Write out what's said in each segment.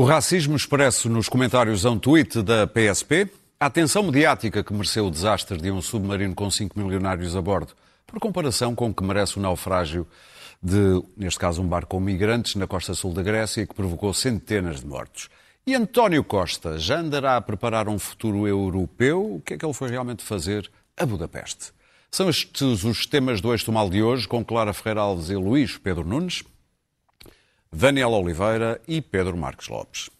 O racismo expresso nos comentários a um tweet da PSP, a atenção mediática que mereceu o desastre de um submarino com 5 milionários a bordo, por comparação com o que merece o naufrágio de, neste caso, um barco com migrantes na costa sul da Grécia que provocou centenas de mortos. E António Costa já andará a preparar um futuro europeu? O que é que ele foi realmente fazer a Budapeste? São estes os temas do Eixo Mal de hoje, com Clara Ferreira Alves e Luís Pedro Nunes, Daniel Oliveira e Pedro Marques Lopes.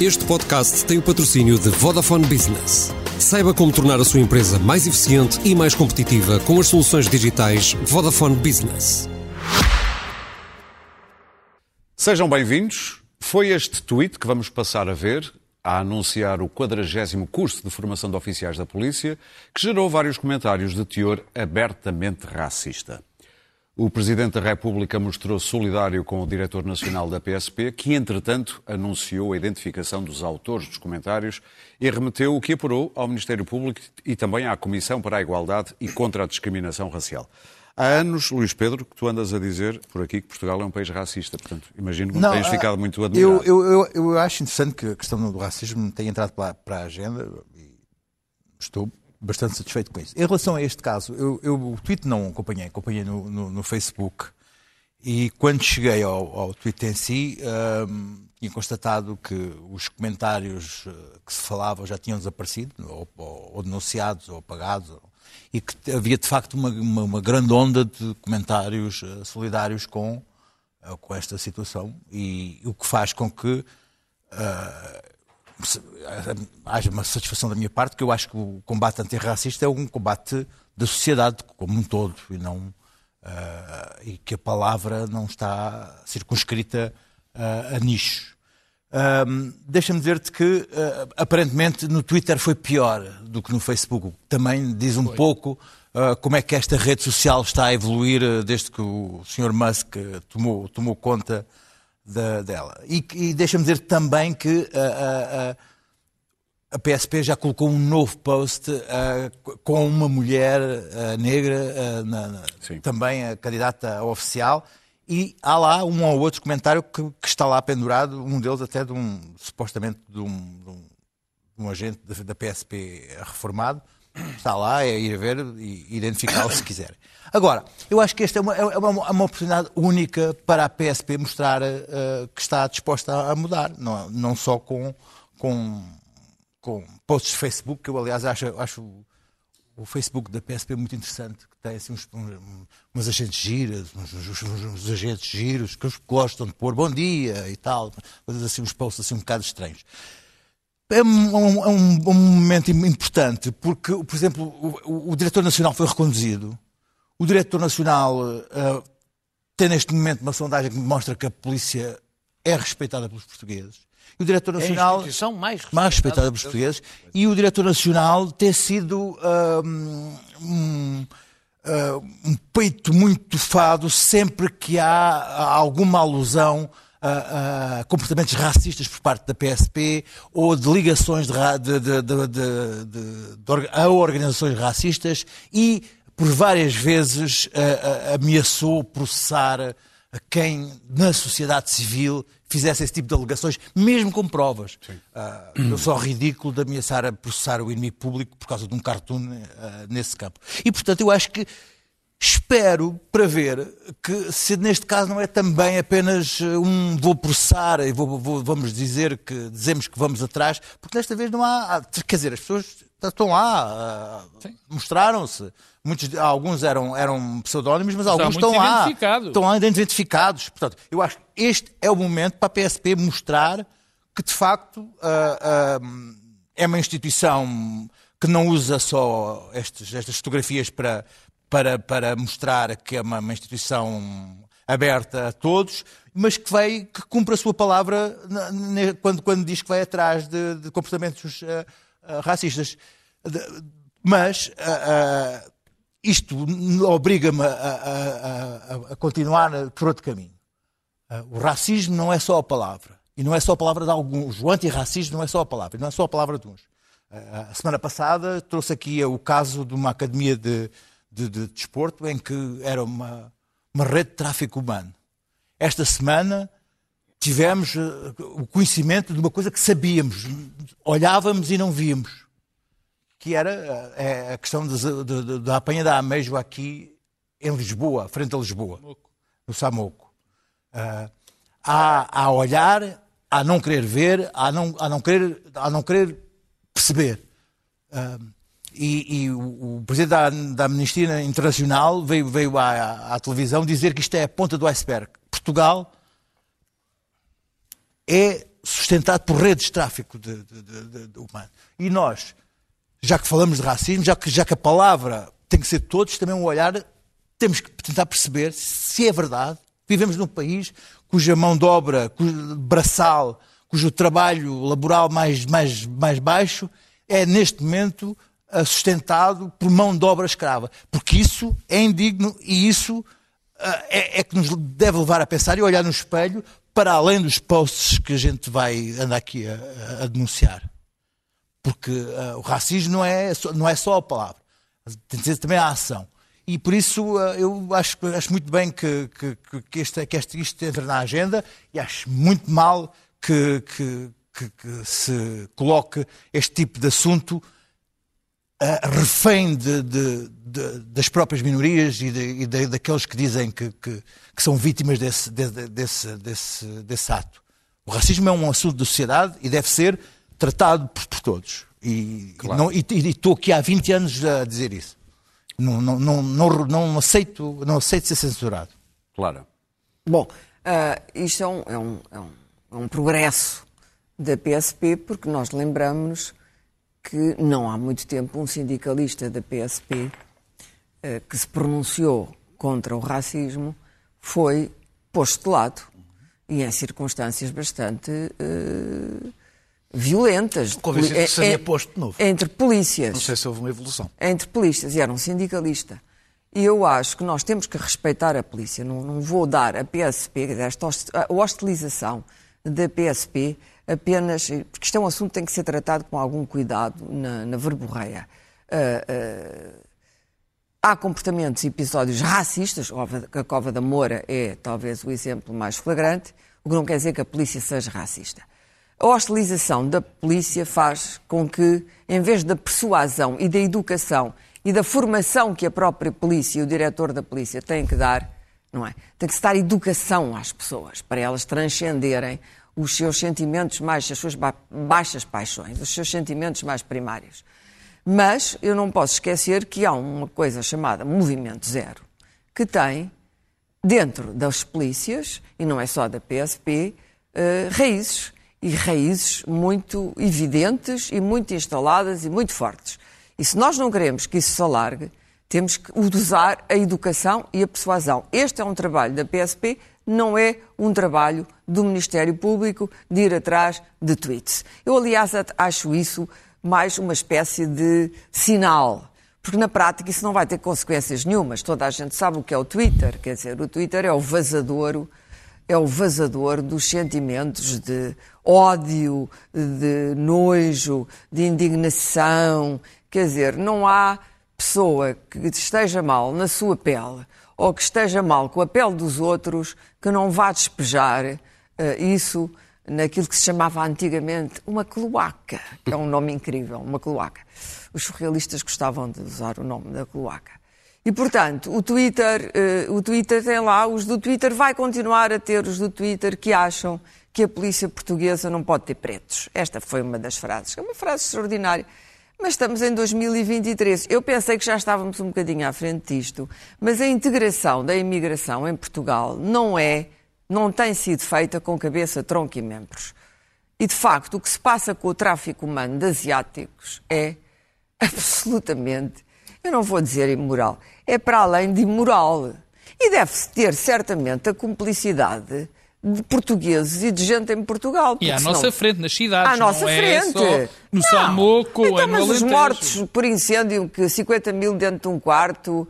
Este podcast tem o patrocínio de Vodafone Business. Saiba como tornar a sua empresa mais eficiente e mais competitiva com as soluções digitais Vodafone Business. Sejam bem-vindos. Foi este tweet que vamos passar a ver a anunciar o 40 curso de formação de oficiais da polícia, que gerou vários comentários de teor abertamente racista. O Presidente da República mostrou solidário com o Diretor Nacional da PSP, que, entretanto, anunciou a identificação dos autores dos comentários e remeteu o que apurou ao Ministério Público e também à Comissão para a Igualdade e contra a Discriminação Racial. Há anos, Luís Pedro, que tu andas a dizer por aqui que Portugal é um país racista. Portanto, imagino que não, tens ficado muito admirado. Eu, eu, eu, acho interessante que a questão do racismo tenha entrado para, para a agenda e estou bastante satisfeito com isso. Em relação a este caso, eu, eu o tweet não acompanhei, acompanhei no, no, no Facebook e quando cheguei ao, ao tweet em si, um, tinha constatado que os comentários uh, que se falavam já tinham desaparecido, ou, ou, ou denunciados, ou apagados, ou, e que havia de facto uma, uma, uma grande onda de comentários uh, solidários com, uh, com esta situação, e o que faz com que haja uma satisfação da minha parte, que eu acho que o combate antirracista é um combate da sociedade como um todo e não uh, e que a palavra não está circunscrita uh, a nichos. Um, Deixa-me dizer-te que uh, aparentemente no Twitter foi pior do que no Facebook. Também diz um foi. pouco como é que esta rede social está a evoluir desde que o Sr. Musk tomou, tomou conta da, dela. E, e deixa-me dizer também que a, a, a, PSP já colocou um novo post uh, com uma mulher uh, negra, uh, na, na, também a candidata oficial, e há lá um ou outro comentário que, que, está lá pendurado, um deles até de um, supostamente de um, de um, de um agente da, da PSP reformado, está lá, é ir ver e identificá-lo se quiser. Agora, eu acho que esta é uma, é uma, é uma oportunidade única para a PSP mostrar uh, que está disposta a mudar, não, não só com, com, com posts de Facebook, que eu aliás acho, acho o Facebook da PSP muito interessante, que tem assim uns, uns, agentes giras, uns, uns, uns, agentes giros que gostam de pôr bom dia e tal, coisas assim, uns posts assim um bocado estranhos. É um, é um, um momento importante, porque, por exemplo, o, o, diretor nacional foi reconduzido. O diretor nacional uh, tem neste momento uma sondagem que mostra que a polícia é respeitada pelos portugueses. E o diretor nacional é a instituição mais respeitada, mais respeitada pelos portugueses. E o diretor nacional tem sido uh, um, uh, um peito muito tufado sempre que há alguma alusão a, a, comportamentos racistas por parte da PSP ou de ligações de, de, de, a organizações racistas e por várias vezes ameaçou processar a quem na sociedade civil fizesse esse tipo de alegações, mesmo com provas. Uh, eu sou ridículo de ameaçar a processar o inimigo público por causa de um cartoon uh, nesse campo. E, portanto, eu acho que Espero para ver que se neste caso não é também apenas eh, um vou processar e vou, vou, vamos dizer que dizemos que vamos atrás, porque desta vez não há. Quer dizer, as pessoas estão lá, uh, mostraram-se. Muitos, alguns eram, eram pseudónimos, mas, alguns estão lá. Estão lá identificados. Portanto, eu acho que este é o momento para a PSP mostrar que de facto uh, uh, é uma instituição que não usa só estes, estas fotografias para para, para mostrar que é uma, uma instituição aberta a todos, mas que vai que cumpre a sua palavra quando, quando diz que vai atrás de, de comportamentos uh, racistas. De, mas isto obriga-me a, a, a, a, continuar por outro caminho. o racismo não é só a palavra. E não é só a palavra de alguns. O antirracismo não é só a palavra. Não é só a palavra de uns. a semana passada trouxe aqui o caso de uma academia de, de, de desporto em que era uma, uma rede de tráfico humano. Esta semana tivemos uh, o conhecimento de uma coisa que sabíamos, olhávamos e não víamos, que era uh, a questão da apanha da ameijoa aqui em Lisboa, frente a Lisboa, no Samoco. Uh, a, a olhar, a não querer ver, a não, a não, querer, a não querer perceber. Uh, e, e o, o, presidente da, da, Amnistia Internacional veio, veio à, à, televisão dizer que isto é a ponta do iceberg. Portugal é sustentado por redes de tráfico de, de, de, de humano. E nós, já que falamos de racismo, já que, já que a palavra tem que ser de todos, também um olhar, temos que tentar perceber se é verdade. Vivemos num país cuja mão de obra, cujo braçal, cujo trabalho laboral mais, mais, mais baixo é, neste momento, eh, sustentado por mão de obra escrava. Porque isso é indigno e isso eh, é, é, que nos deve levar a pensar e olhar no espelho para além dos posts que a gente vai andar aqui a, a denunciar. Porque uh, o racismo não é, não é só a palavra, tem de ser também a ação. E por isso uh, eu acho, acho muito bem que, que, que, este, que este, isto entre na agenda e acho muito mal que, que, que se coloque este tipo de assunto uh, refém de, de, de, das próprias minorias e, de, e daqueles que dizem que são vítimas desse, desse, desse, desse, ato. O racismo é um assunto da sociedade e deve ser tratado por, por todos. E, claro. estou aqui há 20 anos a dizer isso. Não, não, não, não, não, aceito, não aceito ser censurado. Claro. Bom, uh, isto é um, é, um, é, um, é um progresso da PSP, porque nós lembramos que não há muito tempo um sindicalista da PSP eh, que se pronunciou contra o racismo foi posto de lado e em circunstâncias bastante uh, violentas. Convencido que seria é, posto de novo. Entre polícias. Não sei se houve uma evolução. Entre polícias, e era um sindicalista. E eu acho que nós temos que respeitar a polícia. Não, não vou dar a PSP, esta hostilização da PSP apenas, porque isto é um assunto que tem que ser tratado com algum cuidado na, na verborreia. Uh, uh, há comportamentos e episódios racistas, a Cova da Moura é talvez o exemplo mais flagrante, o que não quer dizer que a polícia seja racista. A hostilização da polícia faz com que, em vez da persuasão e da educação e da formação que a própria polícia e o diretor da polícia têm que dar, não é? Tem que se dar educação às pessoas para elas transcenderem os seus sentimentos mais, as suas baixas paixões, os seus sentimentos mais primários. Mas eu não posso esquecer que há uma coisa chamada Movimento Zero, que tem, dentro das polícias, e não é só da PSP, uh, raízes. E raízes muito evidentes e muito instaladas e muito fortes. E se nós não queremos que isso se alargue, temos que usar a educação e a persuasão. Este é um trabalho da PSP não é um trabalho do Ministério Público de ir atrás de tweets. Eu, aliás, acho isso mais uma espécie de sinal. Porque na prática isso não vai ter consequências nenhumas. Toda a gente sabe o que é o Twitter. Quer dizer, o Twitter é o vazador, é o vazador dos sentimentos de ódio, de nojo, de indignação. Quer dizer, não há pessoa que esteja mal na sua pele ou que esteja mal com a pele dos outros, que não vá despejar uh, isso naquilo que se chamava antigamente uma cloaca, que é um nome incrível, uma cloaca. Os surrealistas gostavam de usar o nome da cloaca. E, portanto, o Twitter, uh, o Twitter tem lá, os do Twitter vai continuar a ter os do Twitter que acham que a polícia portuguesa não pode ter pretos. Esta foi uma das frases, é uma frase extraordinária. Mas estamos em 2023. Eu pensei que já estávamos um bocadinho à frente disto, mas a integração da imigração em Portugal não é, não tem sido feita com cabeça, tronco e membros. E de facto, o que se passa com o tráfico humano de asiáticos é absolutamente, eu não vou dizer imoral, é para além de imoral. E deve-se ter certamente a cumplicidade de portugueses e de gente em Portugal. E à senão... nossa frente, nas cidades. À nossa é frente. É no Samoco então, ou mas os mortos por incêndio, que 50 mil dentro de um quarto,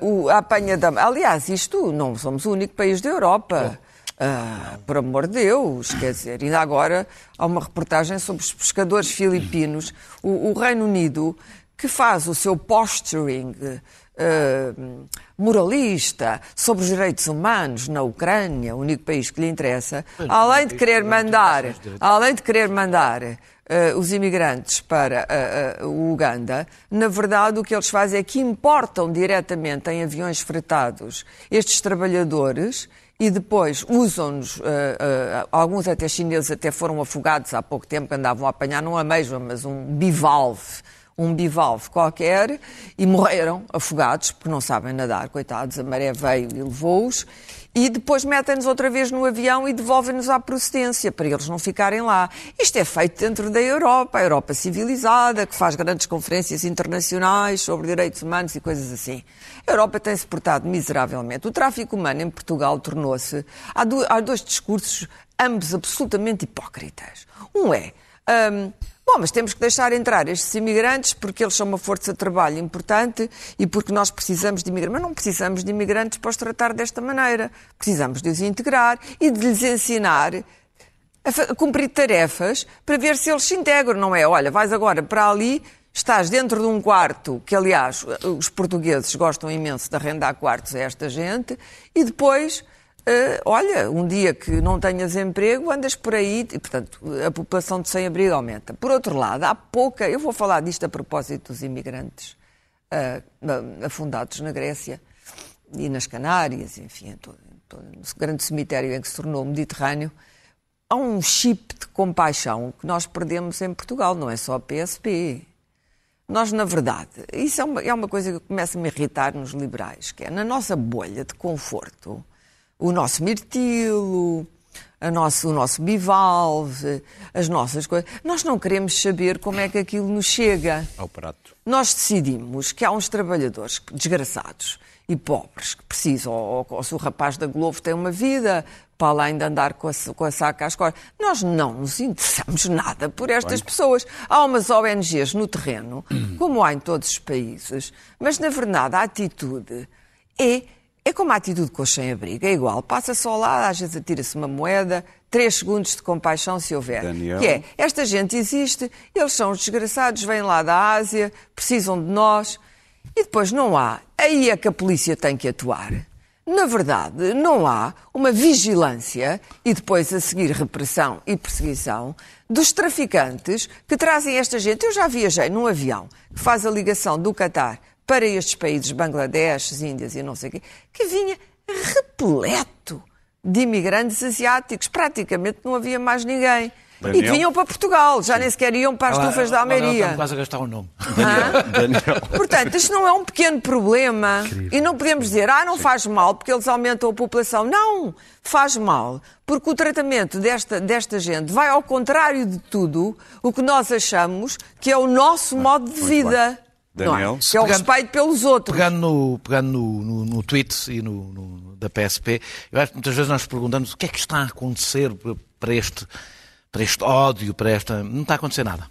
uh, o, a apanha da... Aliás, isto não somos o único país da Europa. Uh, por amor de Deus, quer dizer, ainda agora há uma reportagem sobre os pescadores filipinos, o, o Reino Unido, que faz o seu posturing eh, moralista sobre os direitos humanos na Ucrânia, o único país que lhe interessa, além de querer mandar, além de querer mandar eh, os imigrantes para eh, eh, o Uganda, na verdade o que eles fazem é que importam diretamente em aviões fretados estes trabalhadores e depois usam-nos, alguns até chineses até foram afogados há pouco tempo, que andavam a apanhar não a mesma, mas um bivalve, um bivalve qualquer, e morreram afogados, porque não sabem nadar, coitados, a maré veio e levou-os, e depois metem-nos outra vez no avião e devolvem-nos à procedência, para eles não ficarem lá. Isto é feito dentro da Europa, a Europa civilizada, que faz grandes conferências internacionais sobre direitos humanos e coisas assim. A Europa tem-se portado miseravelmente. O tráfico humano em Portugal tornou-se. Há, do- há dois discursos, ambos absolutamente hipócritas. Um é. hum, Bom, mas temos que deixar entrar estes imigrantes porque eles são uma força de trabalho importante e porque nós precisamos de imigrantes. Mas não precisamos de imigrantes para os tratar desta maneira. Precisamos de os integrar e de lhes ensinar a cumprir tarefas para ver se eles se integram, não é? Olha, vais agora para ali, estás dentro de um quarto, que aliás os portugueses gostam imenso de arrendar quartos a esta gente, e depois, eh, olha, um dia que não tenhas emprego, andas por aí, e portanto a população de sem-abrigo aumenta. Por outro lado, há pouca, eu vou falar disto a propósito dos imigrantes ah, afundados na Grécia e nas Canárias, enfim, em todo, em todo, no grande cemitério em que se tornou o Mediterrâneo, há um chip de compaixão que nós perdemos em Portugal, não é só a PSP. Nós, na verdade, isso é uma, é uma coisa que começa a me irritar nos liberais, que é na nossa bolha de conforto, o nosso mirtilo, nosso, o nosso bivalve, as nossas coisas. Nós não queremos saber como é que aquilo nos chega. Ao prato. Nós decidimos que há uns trabalhadores desgraçados e pobres que precisam, ou, ou se o rapaz da Globo tem uma vida, para além de andar com a, com a saca às costas. Nós não nos interessamos nada por estas pessoas. Há umas ONGs no terreno, como há em todos os países, mas na verdade a atitude é, é como a atitude com os sem-abrigo, é igual. Passa só lá, às vezes atira-se uma moeda, três segundos de compaixão se houver. Daniel. Que é, esta gente existe, eles são os desgraçados, vêm lá da Ásia, precisam de nós, e depois não há. Aí é que a polícia tem que atuar. Na verdade, não há uma vigilância e depois a seguir repressão e perseguição dos traficantes que trazem esta gente. Eu já viajei num avião que faz a ligação do Catar para estes países, Bangladesh, Índias e não sei o quê, que vinha repleto de imigrantes asiáticos. Praticamente não havia mais ninguém. E que Daniel? vinham para Portugal, já nem sequer iam para as tufas da Almeria. Estamos quase a gastar o nome. Daniel. Portanto, isto não é um pequeno problema e não podemos dizer, ah, não faz mal porque eles aumentam a população. Não, faz mal porque o tratamento desta, desta gente vai ao contrário de tudo o que nós achamos que é o nosso modo de vida. Não é? Daniel? Que é o Pegando- respeito pelos outros. Pegando no, pegando no, no, no tweet e no, no- da PSP, eu acho que muitas vezes nós perguntamos o que é que está a acontecer para este, para este ódio, para esta. Não está a acontecer nada.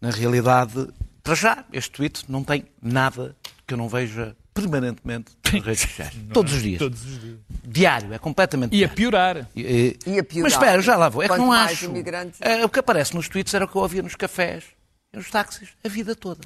Na realidade, para já, este tweet não tem nada que eu não veja permanentemente nas redes sociais. Todos os dias. Todos os dias. Diário, é completamente E a diário. piorar. E, E a piorar. Mas espera, já lá vou. É que não acho. imigrantes- É, o que aparece nos tweets era o que eu ouvia nos cafés e nos táxis a vida toda.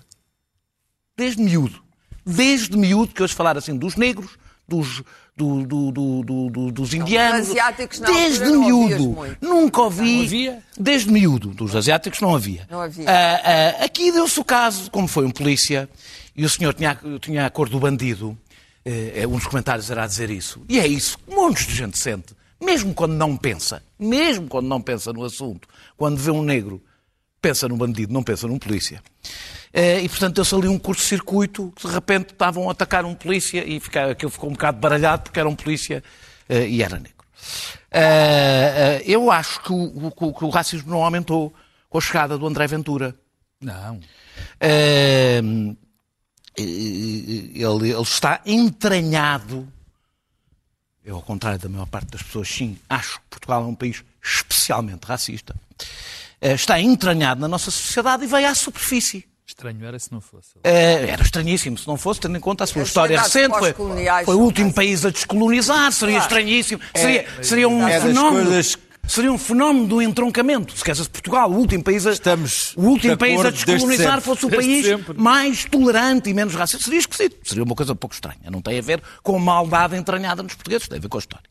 Desde miúdo. Desde miúdo que eu ouço falar assim dos negros, dos, do- do- do- do- do- dos indianos. asiáticos, desde não ouvias miúdo. muito. Nunca ouvi. Não havia? Desde miúdo. Dos asiáticos não havia. Não havia. Ah, ah, aqui deu-se o caso, como foi um polícia, e o senhor tinha, a- tinha a cor do bandido. Eh, um dos comentários era a dizer isso. E é isso que montes de gente sente. Mesmo quando não pensa. Mesmo quando não pensa no assunto. Quando vê um negro, pensa num bandido, não pensa num polícia. Eh, e, portanto, deu-se ali um curto-circuito que, de repente, estavam a atacar um polícia e fica, aquilo ficou um bocado baralhado porque era um polícia eh, e era negro. Eh, eu acho que o, que o racismo não aumentou com a chegada do André Ventura. Não. Eh, ele, ele está entranhado. Eu, ao contrário da maior parte das pessoas, sim, acho que Portugal é um país especialmente racista. Está entranhado na nossa sociedade e veio à superfície. Estranho era se não fosse. Eh, Era estranhíssimo, se não fosse, tendo em conta a sua As história sociedades recente. Foi, foi o último racistas. país a descolonizar, seria estranhíssimo. Seria, seria um É fenómeno. coisas Seria um fenómeno do entroncamento. Se queres, Portugal, o último país a, Estamos o último de país a descolonizar fosse o país mais tolerante e menos racista. Seria esquisito. Seria uma coisa pouco estranha. Não tem a ver com a maldade entranhada nos portugueses, tem a ver com a história.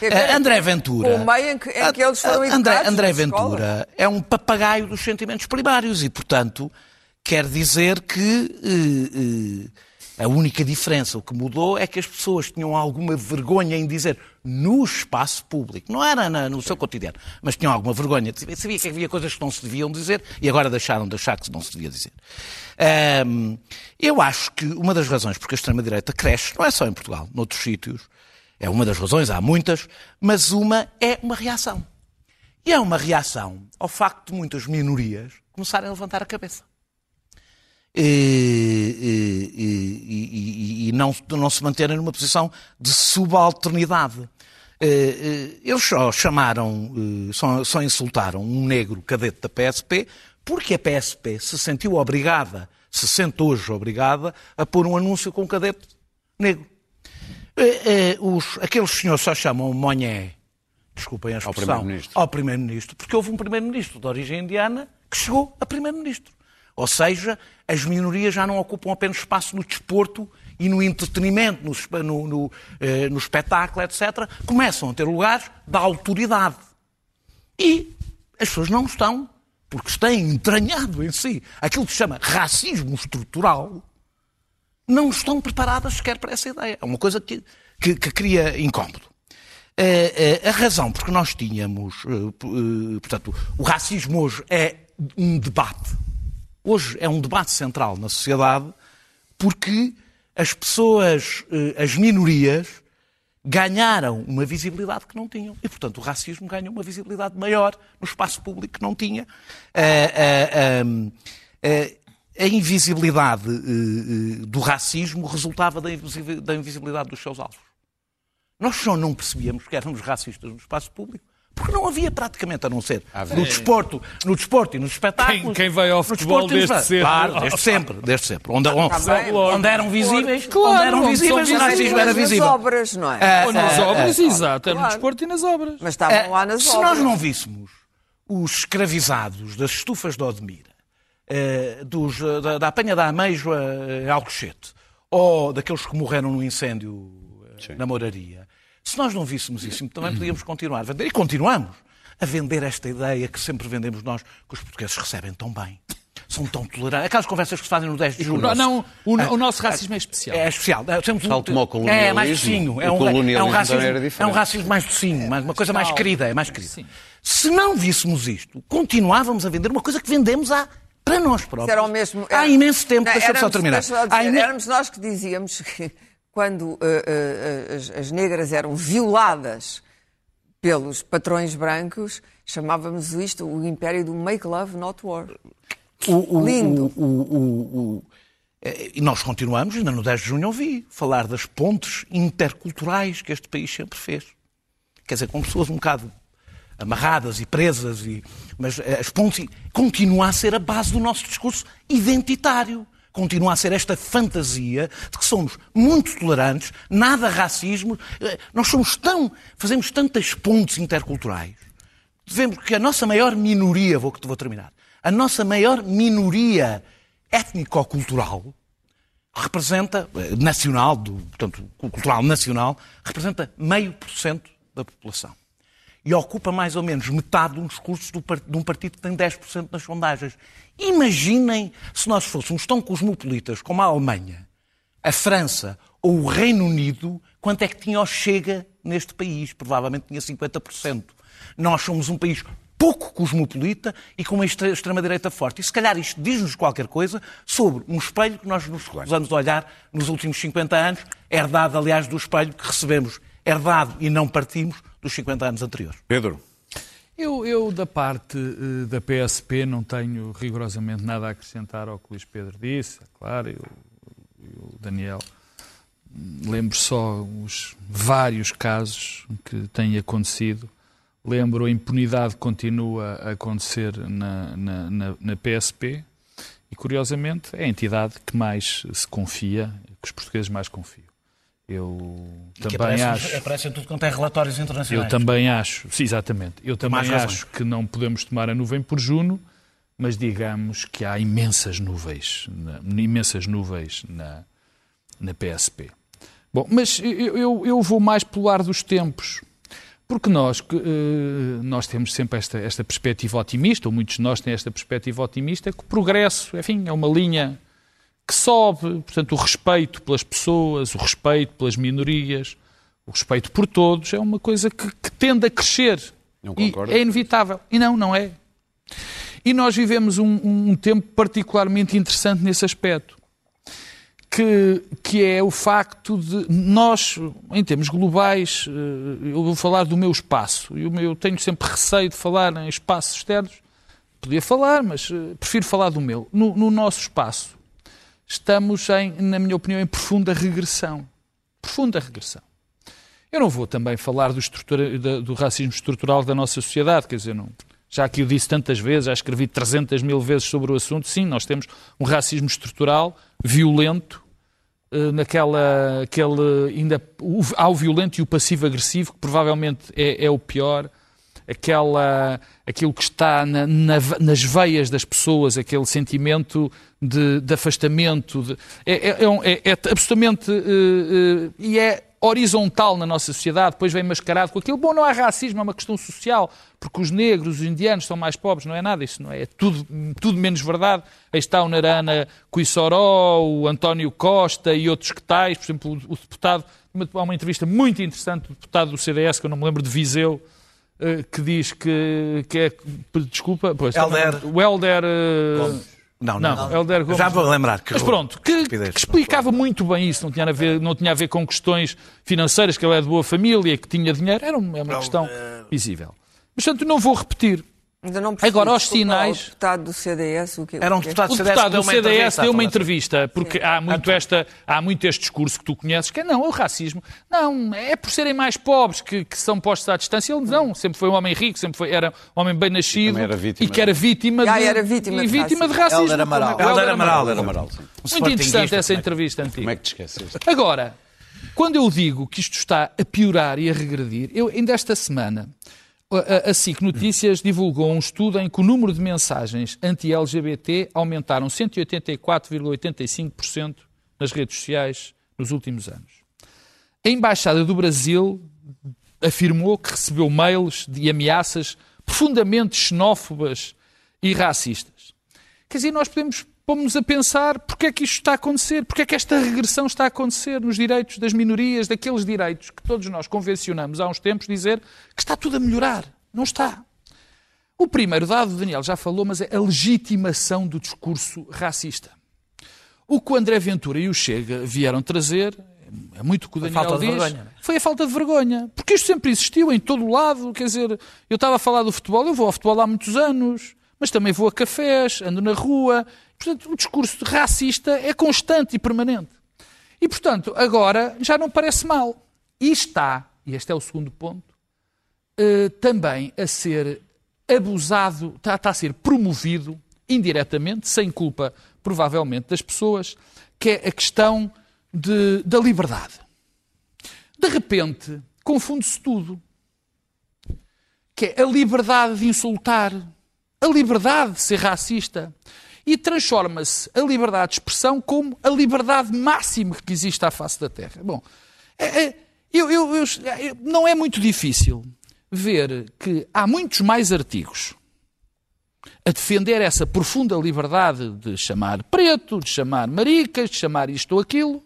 A Eh, André Ventura. o meio em que- em que eles foram Ah, André, educados André nas Ventura é um papagaio dos sentimentos primários e, portanto, quer dizer que eh, eh, a única diferença, o que mudou, é que as pessoas tinham alguma vergonha em dizer no espaço público, não era na- no seu cotidiano, mas tinham alguma vergonha. Sabia que havia coisas que não se deviam dizer e agora deixaram de achar que não se devia dizer. Ahm, eu acho que uma das razões porque a extrema-direita cresce, não é só em Portugal, noutros sítios, é uma das razões, há muitas, mas uma é uma reação. E é uma reação ao facto de muitas minorias começarem a levantar a cabeça. E, e- e- não, não se manterem numa posição de subalternidade. Eh, eh, Eles só chamaram, eh, só, só insultaram um negro cadete da PSP porque a PSP se sentiu obrigada, se sente hoje obrigada, a pôr um anúncio com um cadete negro. Os, aqueles senhores só chamam Monhé, desculpem a expressão, ao Primeiro-Ministro, porque houve um Primeiro-Ministro de origem indiana que chegou a Primeiro-Ministro. Ou seja, as minorias já não ocupam apenas espaço no desporto e no entretenimento, no, no, no, eh, no espetáculo, etc. Começam a ter lugares da autoridade. E as pessoas não estão, porque têm entranhado em si aquilo que se chama racismo estrutural, não estão preparadas sequer para essa ideia. É uma coisa que, que, que cria incómodo. Eh, eh, a razão porque nós tínhamos, portanto, o racismo hoje é um debate. Hoje é um debate central na sociedade porque as pessoas, eh, as minorias, ganharam uma visibilidade que não tinham. E, portanto, o racismo ganhou uma visibilidade maior no espaço público que não tinha. Eh, eh, a invisibilidade do racismo resultava da invisibilidade dos seus alvos. Nós só não percebíamos que éramos racistas no espaço público porque não havia praticamente, a não ser no desporto, no desporto e nos espetáculos. Quem- quem vai ao futebol desde sempre. Claro, desde sempre, desde sempre. Onde, onde, bem. onde eram visíveis, Claro, onde eram onde visíveis, são o racismo era nas visível. obras, não é? Ou nas obras, exato. É no desporto e nas obras. Mas estavam lá nas Se obras. nós não víssemos os escravizados das estufas de Odmira, eh, dos, eh, da, da apanha da ameijoa eh, em Alcochete, ou daqueles que morreram no incêndio eh, na Moraria, se nós não víssemos isso, também podíamos continuar a vender, e continuamos a vender esta ideia que sempre vendemos nós, que os portugueses recebem tão bem. São tão tolerantes. Aquelas conversas que se fazem no 10 de julho. Não, não, o, Ah, o nosso racismo é especial. é especial. É, temos um- como o é mais docinho. É O um, é um racismo, era é um racismo mais docinho, mais, uma coisa mais querida. É mais querida. Sim. Se não víssemos isto, continuávamos a vender uma coisa que vendemos há, para nós próprios. Era o mesmo. Há imenso tempo. Deixa-me só terminar. dizer, Há imen- Éramos nós que dizíamos que quando eh, eh, as, as negras eram violadas pelos patrões brancos, chamávamos isto o império do make love, not war. O- o- Lindo. o- eh, E nós continuamos, ainda no 10 de junho ouvi falar das pontes interculturais que este país sempre fez. Quer dizer, com pessoas um bocado amarradas e presas, e... mas as pontes continua a ser a base do nosso discurso identitário. Continua a ser esta fantasia de que somos muito tolerantes, nada racismo. eh, Nós somos tão. fazemos tantas pontes interculturais Devemos que a nossa maior minoria, vou, vou terminar, a nossa maior minoria étnico-cultural representa, eh, nacional, do, portanto, cultural nacional, representa meio por cento da população. E ocupa mais ou menos metade de um discurso do par- de um partido que tem 10% nas sondagens. Imaginem se nós fôssemos tão cosmopolitas como a Alemanha, a França ou o Reino Unido, quanto é que tinha o Chega neste país? Provavelmente tinha 50%. Nós somos um país pouco cosmopolita e com uma extre- extrema-direita forte. E se calhar isto diz-nos qualquer coisa sobre um espelho que nós nos recusamos de olhar nos últimos 50 anos, herdado, aliás, do espelho que recebemos, herdado e não partimos dos 50 anos anteriores. Pedro, Eu, eu, da parte eh, da PSP, não tenho rigorosamente nada a acrescentar ao que o Luís Pedro disse. É claro, eu, eu, Daniel, lembro só os vários casos que têm acontecido. Lembro a impunidade que continua a acontecer na, na, na, na PSP e, curiosamente, é a entidade que mais se confia, que os portugueses mais confiam. Eu Que também aparecem, acho. aparecem tudo quanto é relatórios Eu internacionais. também acho, sim, exatamente. Eu também mais razões. acho que não podemos tomar a nuvem por Juno, mas digamos que há imensas nuvens, na- imensas nuvens na, na PSP. Bom, mas eu, eu, eu vou mais pelo ar dos tempos, porque nós, eh, nós temos sempre esta, esta perspectiva otimista, ou muitos de nós têm esta perspectiva otimista, que o progresso, enfim, é uma linha que sobe, portanto, o respeito pelas pessoas, o respeito pelas minorias, o respeito por todos, é uma coisa que, que tende a crescer. Não concorda? é inevitável. E não, não é. E nós vivemos um, um tempo particularmente interessante nesse aspecto, que, que é o facto de nós, em termos globais, eh, eu vou falar do meu espaço, e o meu- eu tenho sempre receio de falar em espaços externos, podia falar, mas eh, prefiro falar do meu. No, no nosso espaço, estamos, em, na minha opinião, em profunda regressão. Profunda regressão. Eu não vou também falar do, estrutura- do racismo estrutural da nossa sociedade, quer dizer, não, já aqui o disse tantas vezes, já escrevi 300 mil vezes sobre o assunto. Sim, nós temos um racismo estrutural, violento, eh, naquela. Aquele, ainda, há o violento e o passivo-agressivo, que provavelmente é, é o pior. Aquela, aquilo que está na- na- nas veias das pessoas, aquele sentimento de, de afastamento. de- é, é- é um- é- é absolutamente. eh, eh, e é horizontal na nossa sociedade, depois vem mascarado com aquilo. Bom, não há racismo, é uma questão social, porque os negros, os indianos são mais pobres, não é nada, isso não é, é tudo, tudo menos verdade. Aí está o Narana Cuissoró, o António Costa e outros que tais, por exemplo, o, o deputado, há uma entrevista muito interessante do deputado do CDS, que eu não me lembro de Viseu, eh, que diz que, que é, desculpa, pois, Helder. o Helder... eh, Não, não, não. Helder Gomes. Já vou lembrar. Que Mas pronto, que, que explicava muito bem isso, não tinha, a ver, não tinha a ver com questões financeiras, que ele é de boa família, que tinha dinheiro, era uma, é uma questão visível. Mas, portanto, não vou repetir. Ainda não percebi, Agora, lá, sinais- O deputado do CDS, o que Era um o deputado O do CDS deputado deu do uma CDS deu uma entrevista, porque há muito, esta, há muito este discurso que tu conheces, que é não, é o racismo. Não, é por serem mais pobres que, que são postos à distância. Ele não, sempre foi um homem rico, sempre foi, era um homem bem nascido também era vítima e que era vítima de, Ah, era vítima e de vítima de racismo. Helder Amaral. Helder Amaral. Era Amaral. Muito interessante essa é entrevista antiga. Como é que te esqueceste? Agora, quando eu digo que isto está a piorar e a regredir, eu ainda esta semana a, a- SIC Notícias divulgou um estudo em que o número de mensagens anti-LGBT aumentaram 184,85% nas redes sociais nos últimos anos. A Embaixada do Brasil afirmou que recebeu mails de ameaças profundamente xenófobas e racistas. Quer dizer, nós podemos pôr-nos a pensar porque é que isto está a acontecer, porque é que esta regressão está a acontecer nos direitos das minorias, daqueles direitos que todos nós convencionamos há uns tempos dizer que está tudo a melhorar. Não está. O primeiro dado, o Daniel já falou, mas é a legitimação do discurso racista. O que o André Ventura e o Chega vieram trazer, é muito o que o Daniel diz, vergonha, é? foi a falta de vergonha. Porque isto sempre existiu em todo o lado. Quer dizer, eu estava a falar do futebol, eu vou ao futebol há muitos anos, mas também vou a cafés, ando na rua. Portanto, o discurso racista é constante e permanente. E, portanto, agora já não parece mal. E está, e este é o segundo ponto, eh, também a ser abusado, está, está a ser promovido indiretamente, sem culpa, provavelmente, das pessoas, que é a questão de- da liberdade. De repente, confunde-se tudo. Que é a liberdade de insultar, a liberdade de ser racista. E transforma-se a liberdade de expressão como a liberdade máxima que existe à face da Terra. Bom, é- é- eu- eu- eu- não é muito difícil ver que há muitos mais artigos a defender essa profunda liberdade de chamar preto, de chamar maricas, de chamar isto ou aquilo,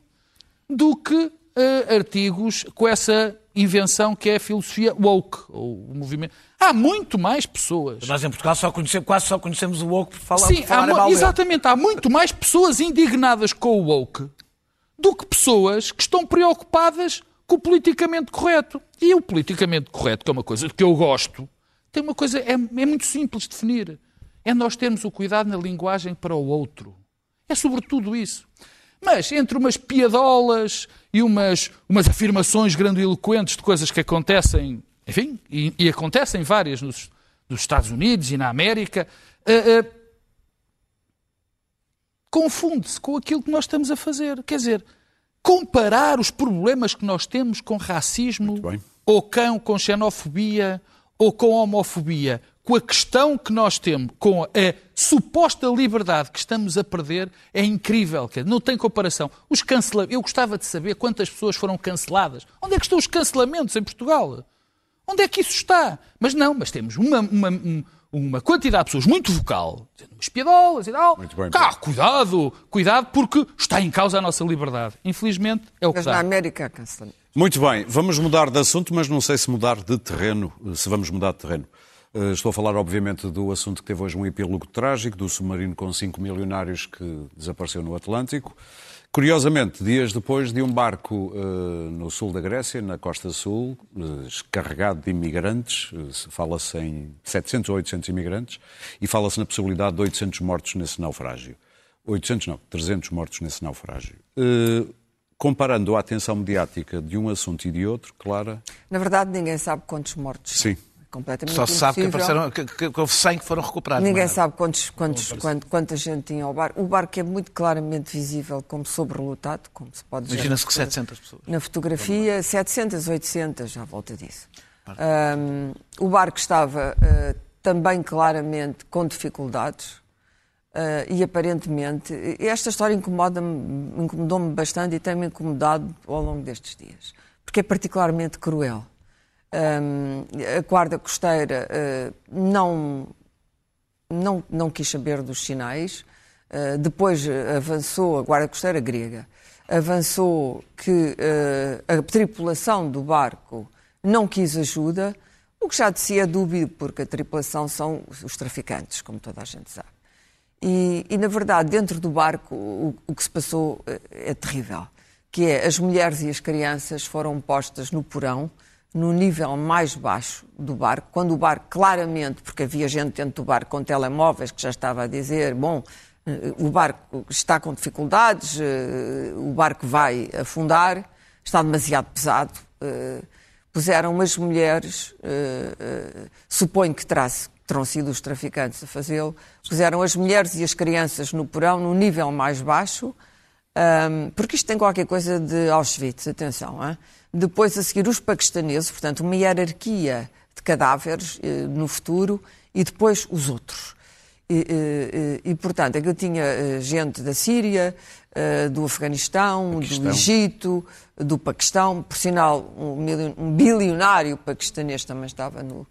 do que eh, artigos com essa invenção que é a filosofia woke, ou o movimento. Há muito mais pessoas. Nós em Portugal só conhecemos, quase só conhecemos o woke por falar, Sim, por falar há exatamente. Há muito mais pessoas indignadas com o woke do que pessoas que estão preocupadas com o politicamente correto. E o politicamente correto, que é uma coisa que eu gosto, tem uma coisa, é, é muito simples de definir. É nós termos o cuidado na linguagem para o outro. É sobretudo isso. Mas entre umas piadolas e umas, umas afirmações grandiloquentes de coisas que acontecem, enfim, e, e acontecem várias nos, nos Estados Unidos e na América, eh, eh, confunde-se com aquilo que nós estamos a fazer. Quer dizer, comparar os problemas que nós temos com racismo, ou com, com xenofobia, ou com homofobia, com a questão que nós temos, com a suposta liberdade que estamos a perder, é incrível. Não tem comparação. Os cancela... Eu gostava de saber quantas pessoas foram canceladas. Onde é que estão os cancelamentos em Portugal? Onde é que isso está? Mas não, mas temos uma, uma, uma quantidade de pessoas muito vocal, dizendo umas piadolas e tal. Muito bem, Cá, cuidado, cuidado, porque está em causa a nossa liberdade. Infelizmente, é o que mas dá. na América há cancelamento. Muito bem, vamos mudar de assunto, mas não sei se mudar de terreno, se vamos mudar de terreno. Eh, estou a falar, obviamente, do assunto que teve hoje um epílogo trágico, do submarino com cinco milionários que desapareceu no Atlântico. Curiosamente, dias depois de um barco uh, no sul da Grécia, na costa sul, uh, carregado de imigrantes, uh, fala-se em 700 ou 800 imigrantes, e fala-se na possibilidade de 800 mortos nesse naufrágio. 800 não, 300 mortos nesse naufrágio. comparando a atenção mediática de um assunto e de outro, Clara... Na verdade, ninguém sabe quantos mortos. Sim completamente Só se sabe que, apareceram, que, que, que houve 100 que foram recuperados. Ninguém é? sabe quantos, quantos, quantos, quanta gente tinha ao barco. O barco é muito claramente visível como sobrelotado, como se pode dizer. Imagina-se que 700 pessoas. Na fotografia, 700, 800, à volta disso. Um, o barco estava uh, também claramente com dificuldades uh, e aparentemente esta história incomoda-me, incomodou-me bastante e tem-me incomodado ao longo destes dias, porque é particularmente cruel. A Guarda Costeira uh, não, não, não quis saber dos sinais. Uh, depois avançou, a Guarda Costeira grega, avançou que uh, a tripulação do barco não quis ajuda, o que já de si é dúbio, porque a tripulação são os traficantes, como toda a gente sabe. E, e na verdade, dentro do barco, o, o que se passou é terrível, que é as mulheres e as crianças foram postas no porão, no nível mais baixo do barco, quando o barco claramente, porque havia gente dentro do barco com telemóveis que já estava a dizer, bom, eh, o barco está com dificuldades, eh, o barco vai afundar, está demasiado pesado. Eh, puseram umas mulheres, suponho que terão sido os traficantes a fazê-lo, puseram as mulheres e as crianças no porão, no nível mais baixo, porque isto tem qualquer coisa de Auschwitz, atenção, hein? depois a seguir os paquistaneses, portanto, uma hierarquia de cadáveres eh, no futuro, e depois os outros. E, e, eh, e portanto, aquilo tinha eh, gente da Síria, eh, do Afeganistão, Paquistão. do Egito, do Paquistão, por sinal, um, um bilionário paquistanês também estava no,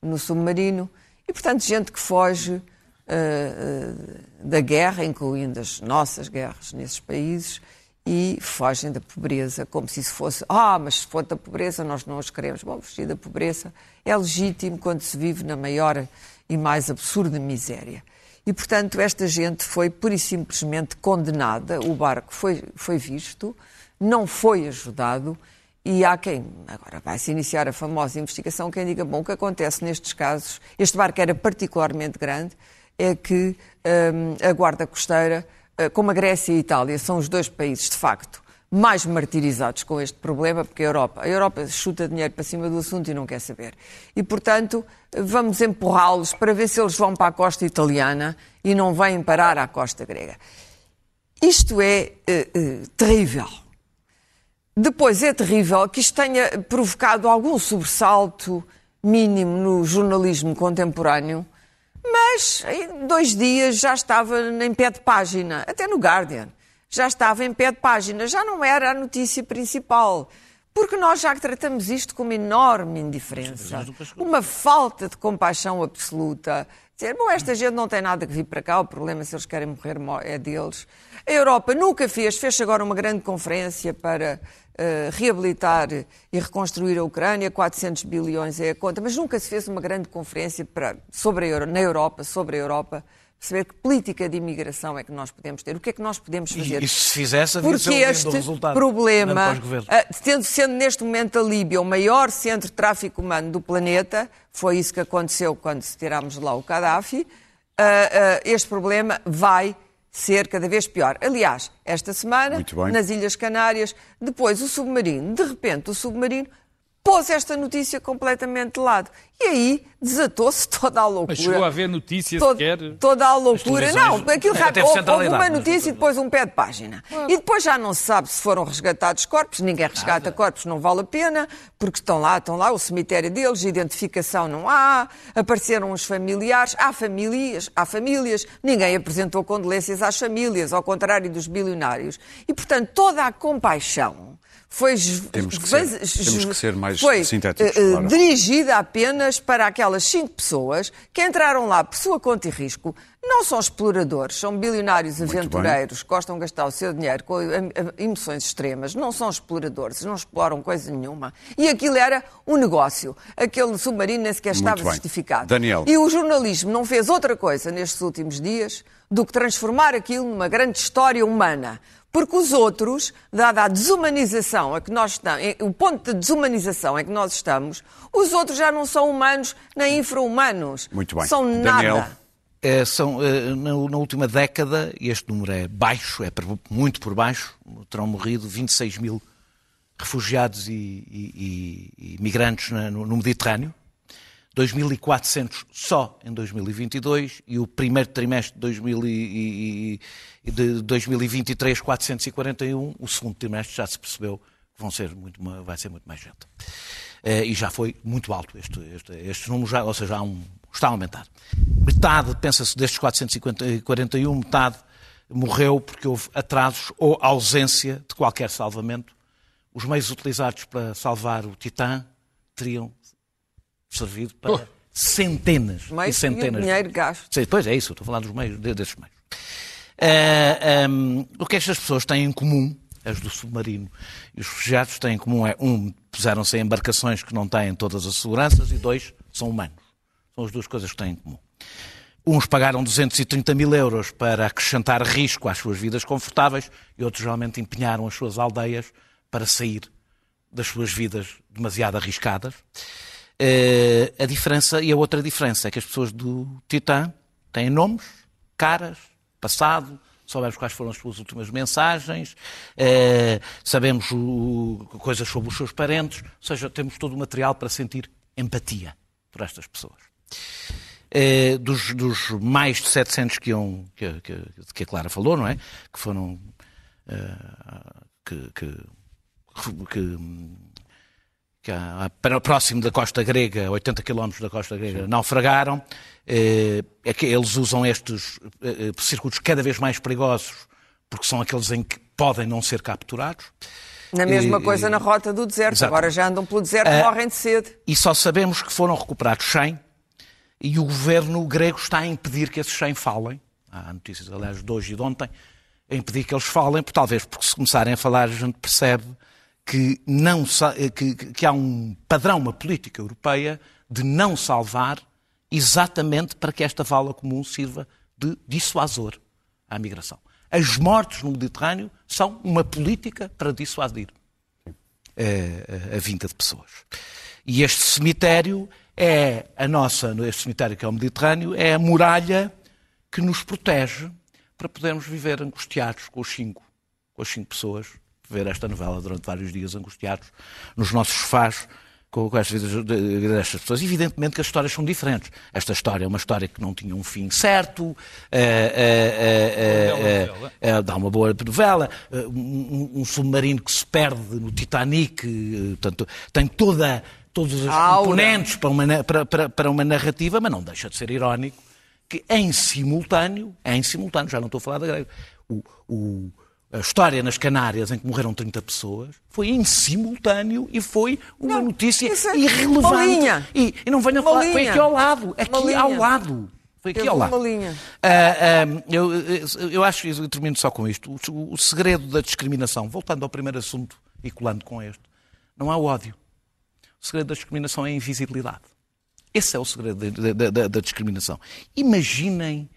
no submarino, e portanto, gente que foge uh, da guerra, incluindo as nossas guerras nesses países, e fogem da pobreza, como se isso fosse, ah, mas se for da pobreza nós não os queremos. Bom, fugir da pobreza é legítimo quando se vive na maior e mais absurda miséria. E, portanto, esta gente foi pura e simplesmente condenada, o barco foi, foi visto, não foi ajudado, e há quem, agora vai-se iniciar a famosa investigação, quem diga, bom, o que acontece nestes casos, este barco era particularmente grande, é que hum, a guarda costeira eh, como a Grécia e a Itália são os dois países, de facto, mais martirizados com este problema, porque a Europa, a Europa chuta dinheiro para cima do assunto e não quer saber. E, portanto, vamos empurrá-los para ver se eles vão para a costa italiana e não vêm parar à costa grega. Isto é uh, uh, terrível. Depois é terrível que isto tenha provocado algum sobressalto mínimo no jornalismo contemporâneo, mas em dois dias já estava em pé de página, até no Guardian. Já estava em pé de página, já não era a notícia principal. Porque nós já tratamos isto com uma enorme indiferença, uma falta de compaixão absoluta. Dizer, bom, esta gente não tem nada que vir para cá, o problema se eles querem morrer é deles. A Europa nunca fez, fez agora uma grande conferência para uh, reabilitar e reconstruir a Ucrânia, 400 bilhões é a conta, mas nunca se fez uma grande conferência para, sobre a, na Europa, sobre a Europa, saber que política de imigração é que nós podemos ter, o que é que nós podemos fazer. E, e se fizesse, Porque este problema, uh, tendo, sendo neste momento a Líbia o maior centro de tráfico humano do planeta, foi isso que aconteceu quando tirámos lá o Gaddafi, uh, uh, este problema vai ser cada vez pior. Aliás, esta semana, nas Ilhas Canárias, depois o submarino, de repente o submarino pôs esta notícia completamente de lado. E aí desatou-se toda a loucura. Mas chegou a haver notícias Todo- sequer. Toda a loucura. Não, aquilo rápido. Houve, houve uma notícia e depois um pé de página. E depois já não se sabe se foram resgatados corpos, ninguém resgata corpos, não vale a pena, porque estão lá, estão lá, o cemitério deles, identificação não há, apareceram os familiares, há famílias, há famílias, ninguém apresentou condolências às famílias, ao contrário dos bilionários. E, portanto, toda a compaixão foi, Temos que ser- temos que ser mais foi, sintéticos, eh, eh, claro. dirigida apenas para aquelas cinco pessoas que entraram lá por sua conta e risco. Não são exploradores, são bilionários aventureiros, gostam de gastar o seu dinheiro com eh, eh, emoções extremas. Não são exploradores, não exploram coisa nenhuma. E aquilo era um negócio. Aquele submarino nem sequer estava Muito bem. justificado. Daniel. E o jornalismo não fez outra coisa nestes últimos dias do que transformar aquilo numa grande história humana. Porque os outros, dada a desumanização a que nós estamos, o ponto de desumanização em que nós estamos, os outros já não são humanos nem infra-humanos. Muito bem. São Daniel. nada. É, são, eh, na, na última década, e este número é baixo, é muito por baixo, terão morrido 26 mil refugiados e, e- e- e migrantes na- no, no Mediterrâneo, 2.400 só em 2022 e o primeiro trimestre de, 2000 e- e- de 2023, 441, o segundo trimestre já se percebeu que vão ser muito, vai ser muito mais gente. Eh, e já foi muito alto este, este, este número, já, ou seja, um, está a aumentar. Metade, pensa-se, destes 441, metade morreu porque houve atrasos ou ausência de qualquer salvamento. Os meios utilizados para salvar o Titã teriam servido para centenas Meios e centenas. dinheiro gasto. Sim, pois é isso, estou a falar dos meios, de- desses meios. Ah, ahm, o que estas pessoas têm em comum, as do submarino e os refugiados têm em comum é, um, puseram-se em embarcações que não têm todas as seguranças e dois, são humanos. São as duas coisas que têm em comum. Uns pagaram 230 mil euros para acrescentar risco às suas vidas confortáveis e outros geralmente empenharam as suas aldeias para sair das suas vidas demasiado arriscadas. Eh, a diferença, e a outra diferença, é que as pessoas do Titã têm nomes, caras, passado, sabemos quais foram as suas últimas mensagens, eh, sabemos o- coisas sobre os seus parentes, ou seja, temos todo o material para sentir empatia por estas pessoas. Eh, dos, dos mais de 700 que, que, que, que a Clara falou, não é? Que foram. que, que, que, para- próximo da costa grega, 80 km da costa grega, naufragaram. Eh, É que eles usam estes eh, eh, circuitos cada vez mais perigosos, porque são aqueles em que podem não ser capturados. Na mesma E- coisa e- na rota do deserto. Exato. Agora já andam pelo deserto, Ah, morrem de sede. E só sabemos que foram recuperados 100 e o governo grego está a impedir que esses 100 falem. Há notícias, aliás, de hoje e de ontem, a impedir que eles falem, porque, talvez porque se começarem a falar a gente percebe que, não, sa- que, que há um padrão, uma política europeia de não salvar exatamente para que esta vala comum sirva de dissuasor à migração. As mortes no Mediterrâneo são uma política para dissuadir a, a vinda de pessoas. E este cemitério é a nossa, este cemitério que é o Mediterrâneo, é a muralha que nos protege para podermos viver angustiados com os cinco, com as cinco pessoas, ver esta novela durante vários dias angustiados nos nossos sofás com, com estas vidas de- destas pessoas. Evidentemente que as histórias são diferentes. Esta história é uma história que não tinha um fim certo, eh, novela. eh, dá uma boa novela, eh, um, um submarino que se perde no Titanic, eh, portanto, tem toda, todos os componentes para uma, para, para, para uma narrativa, mas não deixa de ser irónico que em simultâneo, em simultâneo, já não estou a falar da grega, o, o- a história nas Canárias em que morreram 30 pessoas foi em simultâneo e foi uma Não, notícia é irrelevante. uma linha. E, e não venham falar, foi aqui ao lado, aqui Uma linha. ao lado. Foi aqui Teve ao lado. Ah, ah, eu, eu acho, eu termino só com isto, o, o segredo da discriminação, voltando ao primeiro assunto e colando com este, não o ódio. O segredo da discriminação é a invisibilidade. Esse é o segredo da, da- da- da discriminação. Imaginem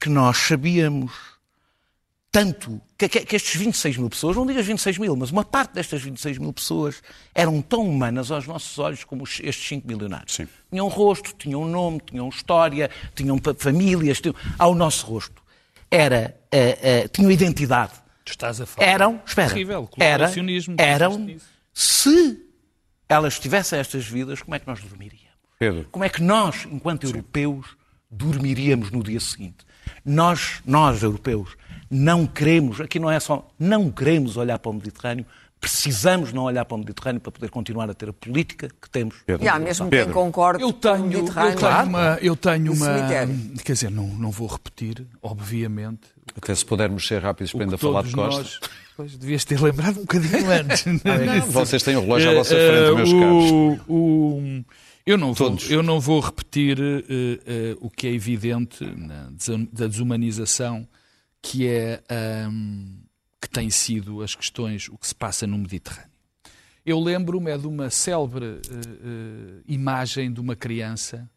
que nós sabíamos tanto que, que- que estes 26 mil pessoas, não digas 26 mil, mas uma parte destas 26 mil pessoas eram tão humanas aos nossos olhos como estes 5 milionários. Sim. Tinham rosto, tinham nome, tinham história, tinham famílias, tinham... ao nosso rosto. Era, eh, eh, tinham identidade. Tu estás a falar. Eram, espera, Terrível, eram, colaboracionismo. eram, se elas tivessem estas vidas, como é que nós dormiríamos? Pedro. Como é que nós, enquanto europeus, dormiríamos no dia seguinte? Nós, nós europeus, não queremos, aqui não é só, não queremos olhar para o Mediterrâneo, precisamos não olhar para o Mediterrâneo para poder continuar a ter a política que temos. Pedro. E há mesmo Pedro. quem concorde Eu com o tenho, eu Mediterrâneo. tenho uma. Eu tenho uma quer dizer, não, não vou repetir, obviamente. Até se pudermos ser rápidos para ainda falar de Costa. nós. Pois, devias ter lembrado um bocadinho antes. Não, vocês têm o relógio à vossa eh, frente, meus caros. o- o- eu, não vou, eu não vou repetir eh, eh, o que é evidente na da desumanização que é ahm, que tem sido as questões, o que se passa no Mediterrâneo. Eu lembro-me é de uma célebre eh, eh, imagem de uma criança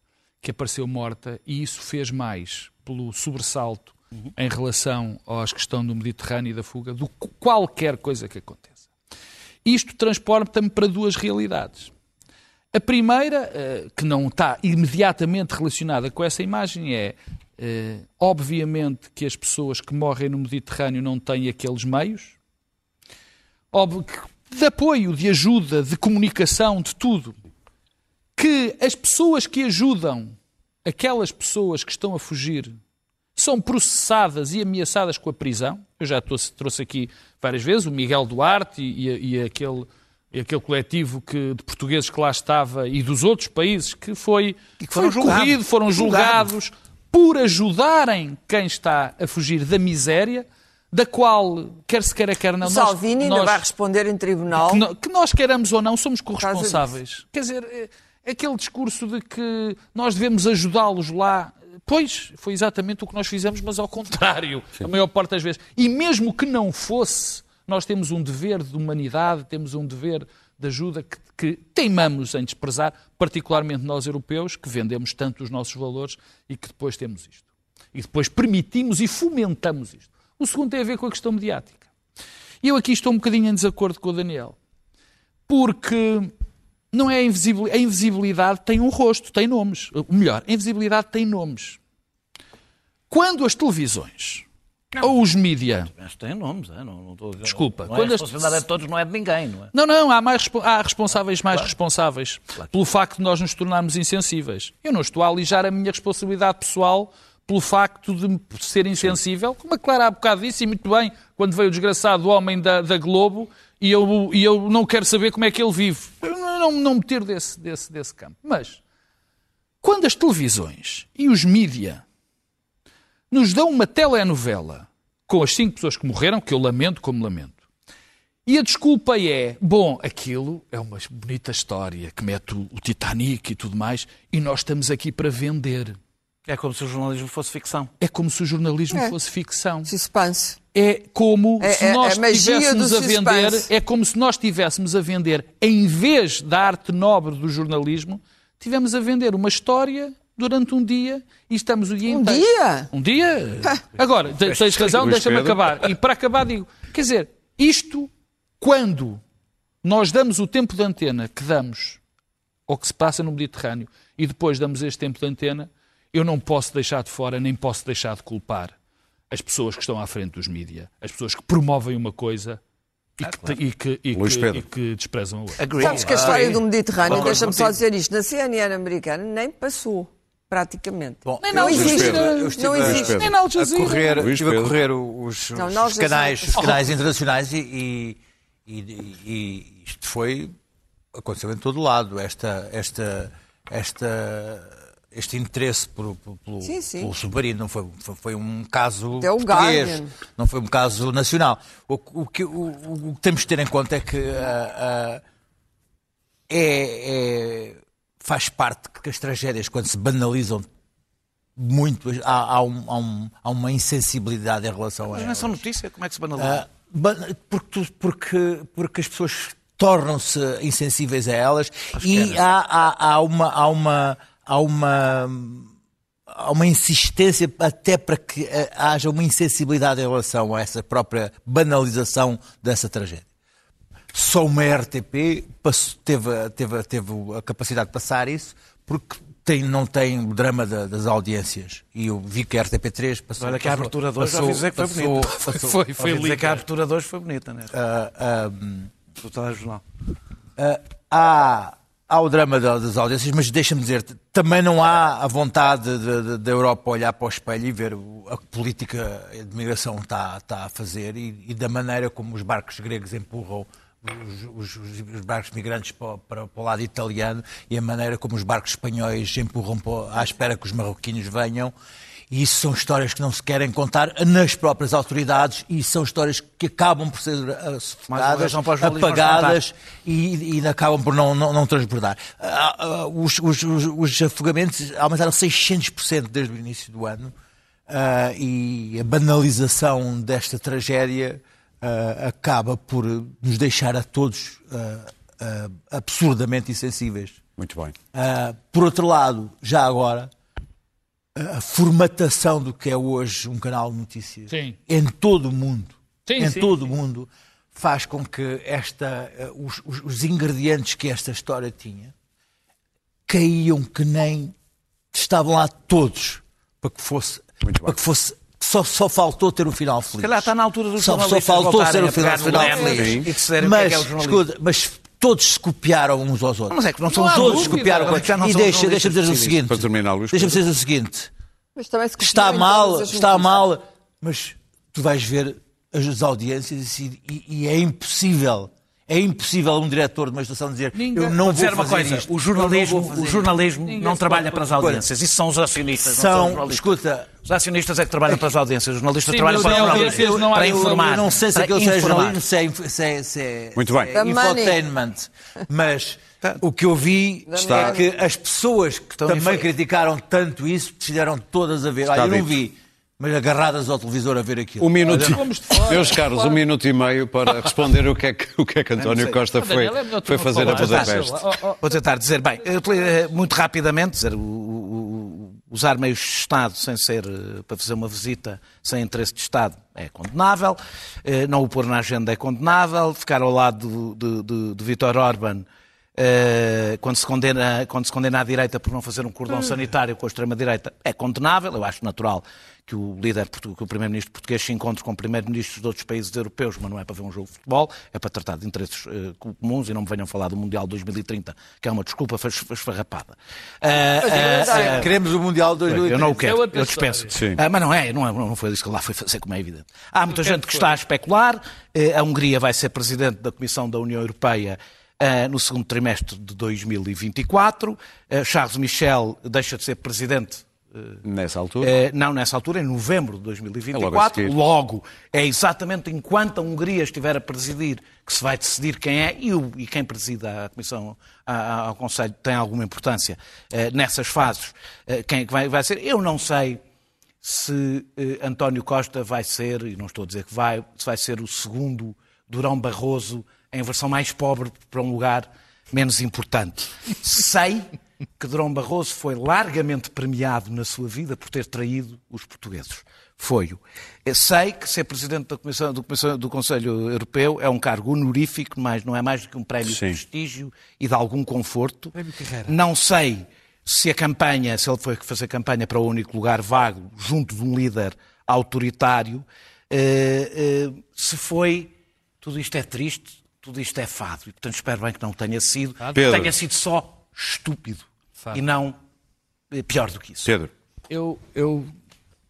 que apareceu morta e isso fez mais pelo sobressalto em relação às questões do Mediterrâneo e da fuga do que qualquer coisa que aconteça. Isto transporta-me para duas realidades. A primeira, eh, que não está imediatamente relacionada com essa imagem, é eh, obviamente que as pessoas que morrem no Mediterrâneo não têm aqueles meios, de apoio, de ajuda, de comunicação, de tudo, que as pessoas que ajudam aquelas pessoas que estão a fugir são processadas e ameaçadas com a prisão. Eu já trouxe, aqui várias vezes o Miguel Duarte e, e- e aquele, e aquele coletivo que, de portugueses que lá estava e dos outros países que foi, que foram foi julgados. corrido, foram julgados por ajudarem quem está a fugir da miséria, da qual, quer se queira, quer não, nós- Salvini ainda nós- vai responder em tribunal. que, no- que nós queiramos ou não, somos corresponsáveis. Quer dizer, é- aquele discurso de que nós devemos ajudá-los lá. Pois, foi exatamente o que nós fizemos, mas ao contrário, a maior parte das vezes. E mesmo que não fosse, nós temos um dever de humanidade, temos um dever de ajuda que, que teimamos em desprezar, particularmente nós europeus, que vendemos tanto os nossos valores e que depois temos isto. E depois permitimos e fomentamos isto. O segundo tem a ver com a questão mediática. E eu aqui estou um bocadinho em desacordo com o Daniel. Porque não é a invisibilidade. A invisibilidade tem um rosto, tem nomes. Melhor, a invisibilidade tem nomes. Quando as televisões ou os mídia. Mas tem nomes, é? Não, não estou Desculpa, Não é quando a as- responsabilidade de todos, não é de ninguém, não é? Não, não, há, mais, há responsáveis mais responsáveis pelo facto de nós nos tornarmos insensíveis. Eu não estou a alijar a minha responsabilidade pessoal pelo facto de ser insensível, como a Clara há bocado disse, e muito bem, quando veio o desgraçado homem da, da Globo, e eu, e eu não quero saber como é que ele vive. Eu não, não, não me tiro desse, desse, desse campo. Mas, quando as televisões e os mídia nos dão uma telenovela com as cinco pessoas que morreram, que eu lamento como lamento, e a desculpa é, bom, aquilo é uma bonita história que mete o, Titanic e tudo mais, e nós estamos aqui para vender. É como se o jornalismo fosse ficção. É como se o jornalismo É. fosse ficção. Suspense. É como É- se é- nós a magia estivéssemos do a vender, suspense. é como se nós estivéssemos a vender, em vez da arte nobre do jornalismo, tivemos a vender uma história durante um dia e estamos o dia Um inteiro. dia? Um dia? Agora, te- tens razão, deixa-me acabar. E para acabar digo, quer dizer, isto, quando nós damos o tempo de antena que damos ao que se passa no Mediterrâneo e depois damos este tempo de antena, eu não posso deixar de fora, nem posso deixar de culpar as pessoas que estão à frente dos mídias, as pessoas que promovem uma coisa e que, e que, e que- e que desprezam a outra. Sabes que a história do Mediterrâneo, deixa-me só dizer isto, na CNN americana nem passou, praticamente. Bom, Nem não existe. Não a- existe. Nem na Al correr, estive a correr os, Não, os canais, os canais internacionais e, e, e- e isto foi aconteceu em todo lado esta esta esta este interesse por, por- pelo, Sim, sim. pelo submarino não foi, foi foi um caso Até português, não foi um caso nacional o, o que o, o que temos de ter em conta é que ah, ah, é, é- faz parte que as tragédias quando se banalizam muito há, há um- há um- há uma insensibilidade em relação a Mas não é só notícia, como é que se banaliza? Ba- porque, porque, porque as pessoas tornam-se insensíveis a elas e há, há, há uma, há, uma, há, uma, há uma insistência até para que ah, haja uma insensibilidade em relação a essa própria banalização dessa tragédia. Só uma RTP passou- teve, teve, teve a capacidade de passar isso porque tem, não tem o drama da- das audiências. E eu vi que a RTP3 passou. Olha que a passou- abertura de hoje já passou- ouvi dizer que foi passou- bonita. passou- Foi, Ouvi foi dizer lindo. que a abertura de hoje foi bonita, né? ah, ah, Do telejornal. ah, há, há o drama das audiências, mas deixa-me dizer, também não há a vontade da Europa olhar para o espelho e ver a política de migração está, está a fazer e, e da maneira como os barcos gregos empurram os, os, os, barcos migrantes para, para, para, o lado italiano e a maneira como os barcos espanhóis empurram para, à espera que os marroquinos venham. E isso são histórias que não se querem contar nas próprias autoridades e são histórias que acabam por ser uh, sufocadas, apagadas e, e, acabam por não, não, não transbordar. Uh, uh, os, os, os, afogamentos aumentaram 600% desde o início do ano uh, e a banalização desta tragédia uh, acaba por nos deixar a todos uh, absurdamente insensíveis. Muito bem. por outro lado, já agora, a formatação do que é hoje um canal de notícias sim. em todo o mundo, sim, em sim, todo o mundo, faz com que esta, os, os, os, ingredientes que esta história tinha caíam que nem estavam lá todos para que fosse, para que fosse só, só faltou ter o um final feliz. Se calhar está na altura dos só, só faltou ter o um final, final feliz. E mas, que é que é escuta, mas todos se copiaram uns aos outros. Mas é que não são todos se copiaram. e deixa, deixa-me dizer o seguinte. Para terminar, Luís. Deixa-me dizer o seguinte. está mal, está mal, mas tu vais ver as audiências e, e, e é impossível é impossível um diretor de uma estação dizer Ninguém. eu não vou fazer coisa, isto. O jornalismo, não, o jornalismo não trabalha para as audiências. Isso são os acionistas. São, são escuta... Os acionistas é que trabalham para as audiências. Os jornalistas Sim, trabalham para, para, não para informar. Eu não sei se aquilo é jornalismo, se é, se é, se é, Muito bem. É infotainment. Mas o que eu vi Está. é que as pessoas que Estão também criticaram tanto isso decidiram todas a ver. Olha, eu não vi mas agarradas ao televisor a ver aquilo. Um minuto, meus caros, um minuto e meio para responder o que é que, o que, é que António Costa foi, é foi fazer a Budapeste. Vou tentar dizer, bem, eh, muito rapidamente, dizer, o, o, usar meios de Estado sem ser eh, para fazer uma visita sem interesse de Estado é condenável, eh, não o pôr na agenda é condenável, ficar ao lado de, de, de, de Vítor Orban quando, se condena, quando se condena a direita por não fazer um cordão hum. sanitário com a extrema-direita, é condenável. Eu acho natural que o líder, que o primeiro-ministro português se encontre com primeiro-ministros de outros países europeus, mas não é para ver um jogo de futebol, é para tratar de interesses uh, comuns e não me venham falar do Mundial 2030, que é uma desculpa esfarrapada. Uh, uh, queremos o Mundial 2030. Eu não o quero, é eu dispenso. mas não é, não é, não foi isso que lá foi fazer, como é evidente. Há muita gente que está a especular, a Hungria vai ser presidente da Comissão da União Europeia no segundo trimestre de 2024. Charles Michel deixa de ser presidente Nessa altura? É, não, nessa altura, em novembro de 2024. É logo, logo, é exatamente enquanto a Hungria estiver a presidir que se vai decidir quem é e, o, e quem preside a Comissão, a, ao Conselho, tem alguma importância é, nessas fases. É, quem é que vai, vai ser? Eu não sei se António Costa vai ser, e não estou a dizer que vai, se vai ser o segundo Durão Barroso em versão mais pobre para um lugar menos importante. Sei que Durão Barroso foi largamente premiado na sua vida por ter traído os portugueses. Foi-o. Sei que ser presidente da Comissão, do, Comissão, do Conselho Europeu é um cargo honorífico, mas não é mais do que um prémio Sim. de prestígio e de algum conforto. Não sei se a campanha, se ele foi fazer campanha para o único lugar vago, junto de um líder autoritário, eh, eh, se foi. Tudo isto é triste, tudo isto é fado. E, portanto, espero bem que não tenha sido. Que tenha sido só estúpido. Fábio. e não eh, pior do que isso. Pedro. Eu, eu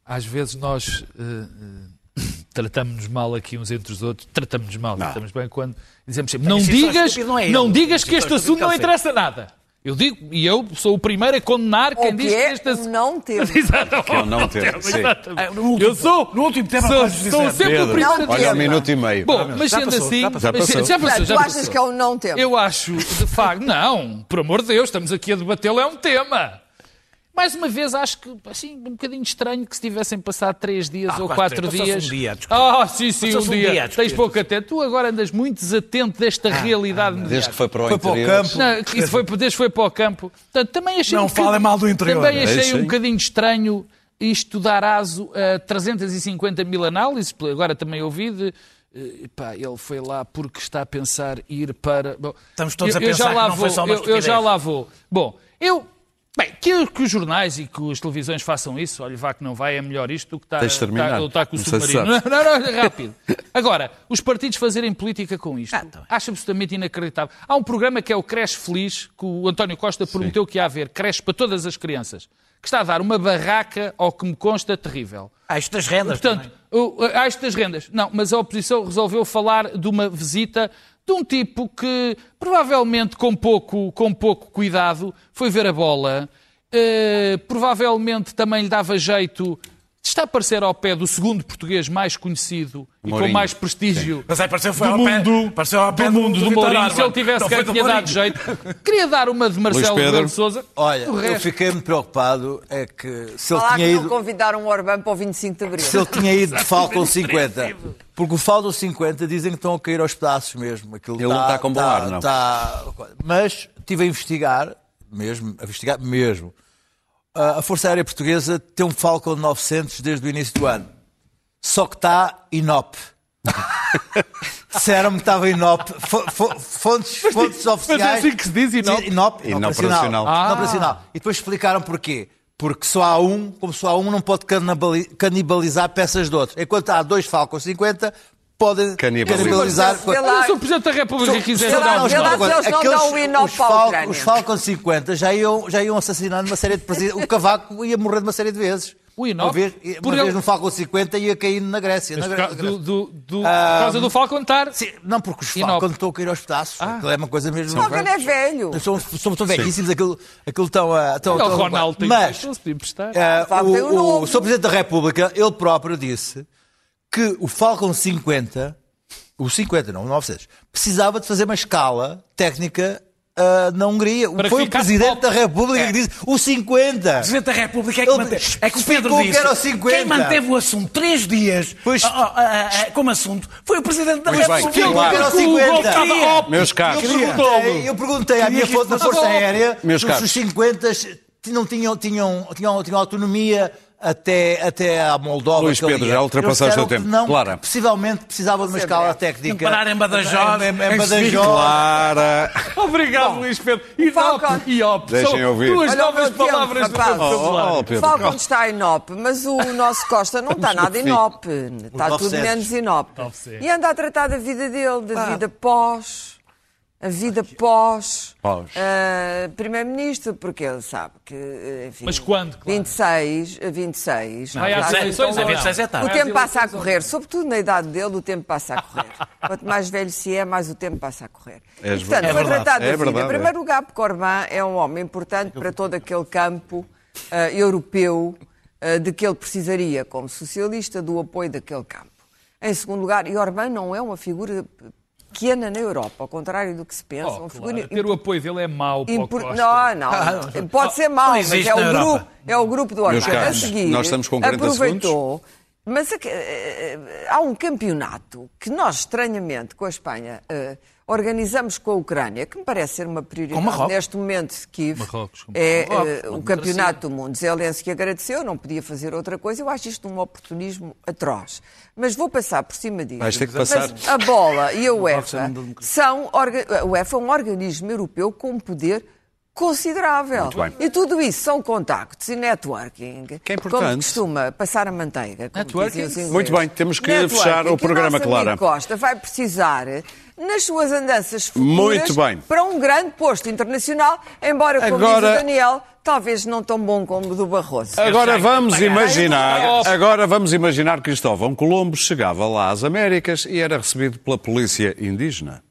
às vezes nós uh, uh, tratamos-nos mal aqui uns entre os outros, tratamos-nos mal, não. tratamos bem quando dizemos sempre, não digas, não, é não digas que este assunto não interessa nada. Eu digo, e eu sou o primeiro a condenar quem diz que é este assunto... não temos. Exatamente. Que é não temos, sim. Eu sou, no último tema sou, sou sempre Pedro, o primeiro a Olha, um minuto e meio. Bom, mas sendo assim... Já passou. Já passou, já Tu achas que é um não tema? Eu acho, de facto, não, por amor de Deus, estamos aqui a debatê-lo, é um tema. Mais uma vez, acho que assim, um bocadinho estranho que se tivessem passado três dias ah, ou quatro, dias. Um dia, ah, sim, sim, um, um dia. dia Tens pouco atento. Tu agora andas muito desatento desta ah, realidade ah, Desde que foi para o foi Para o campo. Não, isso foi, desde que foi para o campo. Portanto, também achei Não um falem mal do interior. Também achei é um bocadinho estranho isto dar aso a 350 mil análises. Agora também ouvi de. Epá, ele foi lá porque está a pensar ir para. Bom, Estamos todos eu, a pensar eu já lá vou, eu, eu já lá vou. Bom, eu Bem, que, que, os jornais e que as televisões façam isso, olha, vá que não vai, é melhor isto do que estar, estar, estar com o não submarino. Não, não, não, é rápido. Agora, os partidos fazerem política com isto, ah, tá acho absolutamente inacreditável. Há um programa que é o Creche Feliz, que o António Costa prometeu Sim. que ia haver, creche para todas as crianças, que está a dar uma barraca, ao que me consta, terrível. Há isto das rendas. Portanto, há isto das rendas. Não, mas a oposição resolveu falar de uma visita de um tipo que, provavelmente com pouco, com pouco cuidado, foi ver a bola. Uh, provavelmente também lhe dava jeito está a aparecer ao pé do segundo português mais conhecido Mourinho. e com mais prestígio Mas aí apareceu, foi do, ao mundo, pé, ao pé do, mundo do, do Mourinho. Se ele tivesse que tinha dado jeito, queria dar uma de Marcelo Rebelo de Sousa. Olha, eu fiquei muito preocupado é que se ele Falar tinha que ido... não convidaram o Orbán para o 25 de Abril. Se ele tinha ido de Falcon 50. Porque o Falcon 50 dizem que estão a cair aos pedaços mesmo. Aquilo ele tá, não está com bom tá, ar, não. Tá... Mas estive a investigar, mesmo, a investigar mesmo a Força Aérea Portuguesa tem um Falcon 900 desde o início do ano. Só que está INOP. Disseram-me que estava INOP. Fontes, fontes oficiais. Mas é assim que se diz INOP? INOP, operacional. Ah. operacional. E depois explicaram porquê. Porque só há um, como só há um, não pode canibalizar peças de outro. Enquanto há dois Falcon 50, podem canibalizar. Se o Presidente da República quiser dar os, Falcon, os Falcon 50 já iam, já iam assassinando uma série de presidentes. O Cavaco ia morrer de uma série de vezes. O Inop, uma vez, uma vez no Falcon 50 ia caindo na Grécia. Na Grécia. Do, do, do, por causa do Falcon estar. Sim, não, porque os Falcon estão a cair aos pedaços. Ah. é uma coisa mesmo. O Falcon é velho. Somos, somos tão velhíssimos, aquilo, aquilo tão. Uh, tão, tão, o Ronaldo tem Mas, uh, o, o, o Sr. Presidente da República, ele próprio disse que o Falcon 50 o 50, não o 900, precisava de fazer uma escala técnica Uh, na Hungria. Para Foi o Presidente top. da República é. que disse o 50. O Presidente da República é que manteve. É que o Pedro disse. Que era o 50. Quem manteve o assunto três dias pois... uh, uh, como assunto foi o Presidente da pois República. Bem, claro. Era o 50. Meus caros. Eu perguntei, eu perguntei à minha fonte da Força Aérea Meus se os 50 não tinham, tinham, tinham, tinham autonomia até, até à Moldova. Luís Pedro, já ultrapassaste o tempo. Não, Clara. Possivelmente precisava de uma escala técnica. Parar em Badajoz. Em, em Badajoz. Clara. Obrigado, Luís Pedro. E IOP. Deixem ouvir. Duas novas palavras do vocabulário. Oh, oh, Falcon está INOP, mas o nosso Costa não está nada INOP. Está tudo menos INOP. E anda a tratar da vida dele, da vida pós a vida pós, pós. Uh, Primeiro-Ministro, porque ele sabe que, enfim, Mas quando? Claro. 26, 26... Não, não, 26, é 26 é tarde. O tempo passa a correr, sobretudo na idade dele, o tempo passa a correr. Quanto mais velho se é, mais o tempo passa a correr. É, e, portanto, é foi tratado é da vida. Em primeiro lugar, porque Orbán é um homem importante para todo aquele campo uh, europeu uh, de que ele precisaria, como socialista, do apoio daquele campo. Em segundo lugar, e Orbán não é uma figura pequena na Europa, ao contrário do que se pensa. Oh, claro. Ter o apoio dele é mau impor... Não, não, ah, pode ser mau, mas é o, grupo, é o grupo do Orbán. A seguir, nós estamos com 40 aproveitou, segundos. Mas uh, há um campeonato que nós, estranhamente, com a Espanha, uh, organizamos com a Ucrânia, que me parece ser uma prioridade neste momento de Kiev. Marrocos, é uh, o campeonato do mundo. Zelensky agradeceu, não podia fazer outra coisa. Eu acho isto um oportunismo atroz. Mas vou passar por cima disso. Vais ter que passar. Mas a bola e a UEFA são... A UEFA é um organismo europeu com poder considerável. E tudo isso são contactos e networking. Que é importante. Como costuma passar a manteiga. Networking. Muito bem, temos que networking, fechar o programa, que Clara. Costa vai precisar nas suas andanças futuras Muito bem. para um grande posto internacional, embora, como Agora... diz o Daniel, talvez não tão bom como o do Barroso. Agora vamos imaginar, agora vamos imaginar que Cristóvão Colombo chegava lá às Américas e era recebido pela polícia indígena.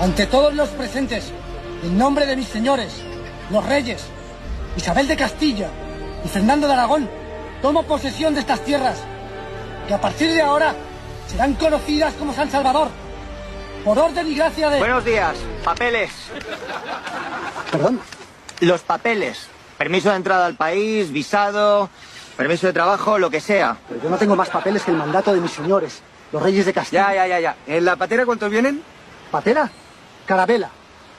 Ante todos los presentes, en nombre de mis señores, los reyes, Isabel de Castilla y Fernando de Aragón, tomo posesión de estas tierras, que a partir de ahora serán conocidas como San Salvador, por orden y gracia de... Buenos días, papeles. ¿Perdón? Los papeles. Permiso de entrada al país, visado, permiso de trabajo, lo que sea. Pero yo no tengo más papeles que el mandato de mis señores, los reyes de Castilla. Ya, ya, ya, ya. ¿En la patera cuántos vienen? ¿Patera? Carabela.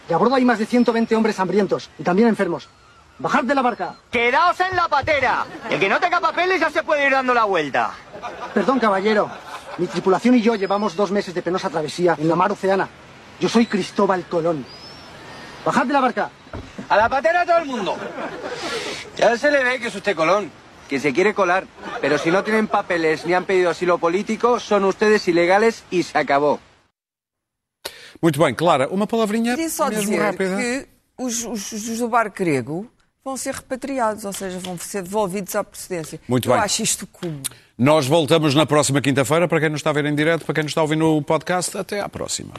Y a bordo hay más de 120 hombres hambrientos y también enfermos. ¡Bajad de la barca! ¡Quedaos en la patera! El que no tenga papeles ya se puede ir dando la vuelta. Perdón, caballero. Mi tripulación y yo llevamos dos meses de penosa travesía en la mar oceana. Yo soy Cristóbal Colón. Bajad de la barca. A la patera todo el mundo. Ya se le ve que es usted Colón, que se quiere colar. Pero si no tienen papeles ni han pedido asilo político, son ustedes ilegales y se acabó. Muito bem, Clara, uma palavrinha Queria só mesmo dizer rápida. que os, os, os do barco grego vão ser repatriados, ou seja, vão ser devolvidos à procedência. Muito Eu bem. acho isto comum. Nós voltamos na próxima quinta-feira. Para quem nos está a ver em direto, para quem nos está a ouvir no podcast, até à próxima.